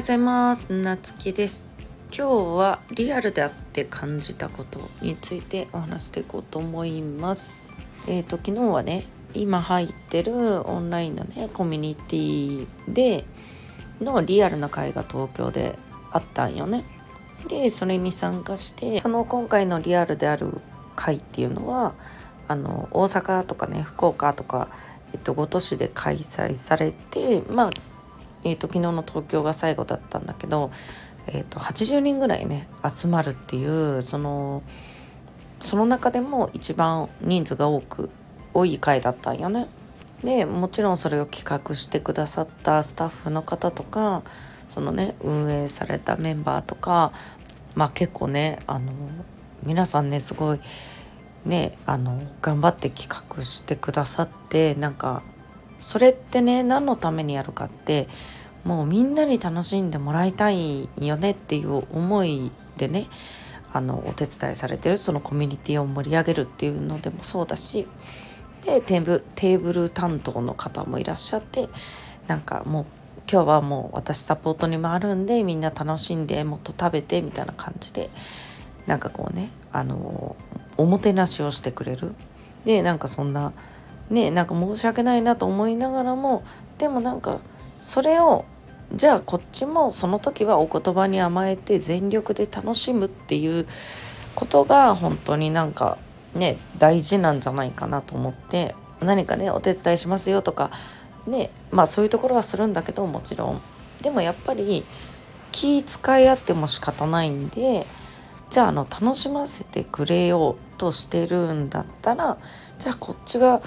ございます。なつきです。今日はリアルであって感じたことについてお話していこうと思います。えっ、ー、と昨日はね今入ってるオンラインのねコミュニティでのリアルな会が東京であったんよね。でそれに参加してその今回のリアルである会っていうのはあの大阪とかね福岡とかえっと、5都市で開催されて、まあえっと、昨日の東京が最後だったんだけど、えっと、80人ぐらいね集まるっていうそのその中でも一番人数が多く多い回だったんよね。でもちろんそれを企画してくださったスタッフの方とかそのね運営されたメンバーとかまあ結構ねあの皆さんねすごいねあの頑張って企画してくださってなんかそれってね何のためにやるかってもうみんなに楽しんでもらいたいよねっていう思いでねあのお手伝いされてるそのコミュニティを盛り上げるっていうのでもそうだしでテーブル担当の方もいらっしゃってなんかもう今日はもう私サポートに回るんでみんな楽しんでもっと食べてみたいな感じでなんかこうねあのおもてなしをしてくれる。でなんかそんなねなんか申し訳ないなと思いながらもでもなんかそれをじゃあこっちもその時はお言葉に甘えて全力で楽しむっていうことが本当になんかね大事なんじゃないかなと思って何かねお手伝いしますよとかねまあそういうところはするんだけどもちろん。でもやっぱり気遣い合っても仕方ないんでじゃああの楽しませてくれようとしてるんだったらじゃあこっちが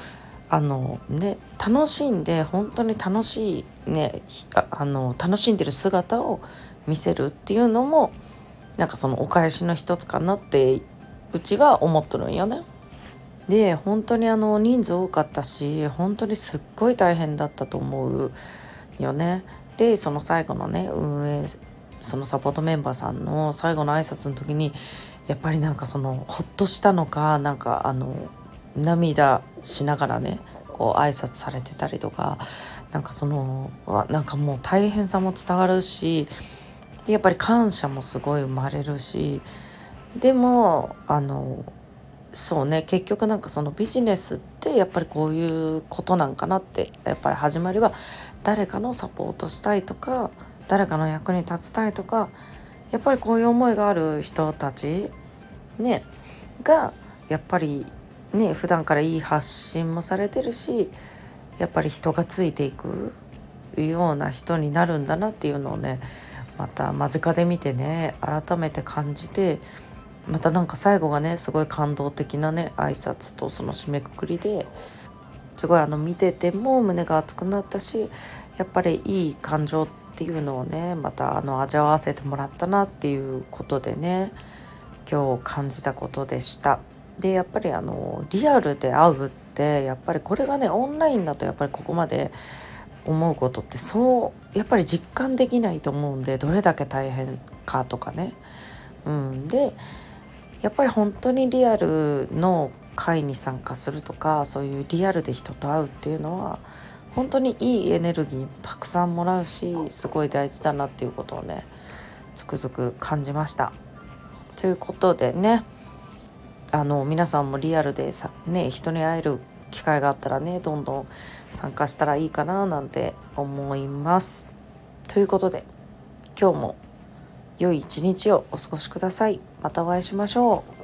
あのね楽しんで本当に楽しいねあの楽しんでる姿を見せるっていうのもなんかそのお返しの一つかなってうちは思っとるんよね。で本当にあの人数多かったし本当にすっごい大変だったと思うよね。でその最後のね運営そのサポートメンバーさんの最後の挨拶の時にやっぱりなんかそのほっとしたのかなんかあの涙しながらねこう挨拶されてたりとかなんかそのなんかもう大変さも伝わるしやっぱり感謝もすごい生まれるしでもあのそうね結局なんかそのビジネスってやっぱりこういうことなんかなってやっぱり始まりは誰かのサポートしたいとか誰かの役に立ちたいとかやっぱりこういう思いがある人たちねがやっぱりね普段からいい発信もされてるしやっぱり人がついていくような人になるんだなっていうのをねまた間近で見てね改めて感じてまたなんか最後がねすごい感動的なね挨拶とその締めくくりですごいあの見てても胸が熱くなったしやっぱりいい感情っていうのをねまたあの味わわせてもらったなっていうことでね今日感じたことでした。でやっぱりあのリアルで会うってやっぱりこれがねオンラインだとやっぱりここまで思うことってそうやっぱり実感できないと思うんでどれだけ大変かとかね。うん、でやっぱり本当にリアルの会に参加するとかそういうリアルで人と会うっていうのは本当にいいエネルギーたくさんもらうしすごい大事だなっていうことをねつくづく感じました。ということでねあの皆さんもリアルでさ、ね、人に会える機会があったらねどんどん参加したらいいかななんて思います。ということで今日も良い一日をお過ごしください。またお会いしましょう。